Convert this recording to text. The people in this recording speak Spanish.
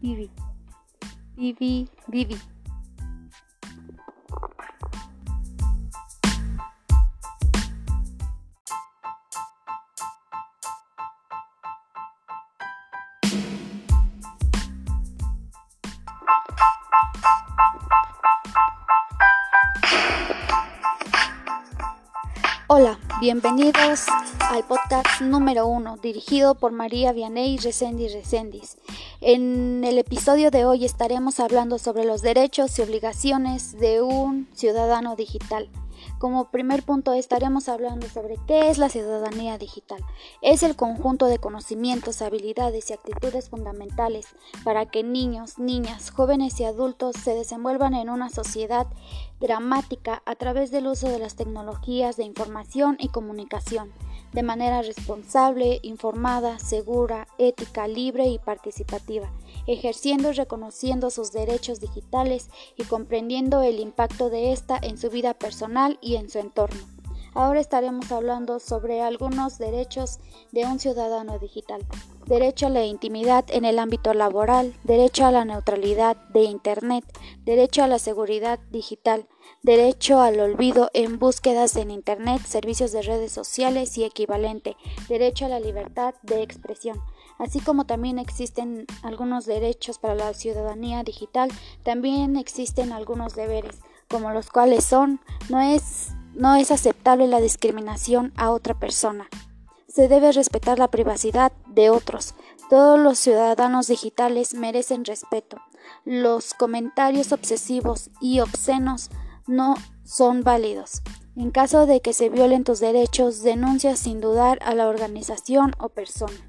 Vivi. Vivi, Vivi. Hola, bienvenidos al podcast número uno, dirigido por María Vianey Resendiz Resendiz. En el episodio de hoy estaremos hablando sobre los derechos y obligaciones de un ciudadano digital. Como primer punto estaremos hablando sobre qué es la ciudadanía digital. Es el conjunto de conocimientos, habilidades y actitudes fundamentales para que niños, niñas, jóvenes y adultos se desenvuelvan en una sociedad dramática a través del uso de las tecnologías de información y comunicación de manera responsable, informada, segura, ética, libre y participativa ejerciendo y reconociendo sus derechos digitales y comprendiendo el impacto de esta en su vida personal y en su entorno. Ahora estaremos hablando sobre algunos derechos de un ciudadano digital. Derecho a la intimidad en el ámbito laboral, derecho a la neutralidad de Internet, derecho a la seguridad digital, derecho al olvido en búsquedas en Internet, servicios de redes sociales y equivalente, derecho a la libertad de expresión. Así como también existen algunos derechos para la ciudadanía digital, también existen algunos deberes, como los cuales son no es, no es aceptable la discriminación a otra persona. Se debe respetar la privacidad de otros. Todos los ciudadanos digitales merecen respeto. Los comentarios obsesivos y obscenos no son válidos. En caso de que se violen tus derechos, denuncia sin dudar a la organización o persona.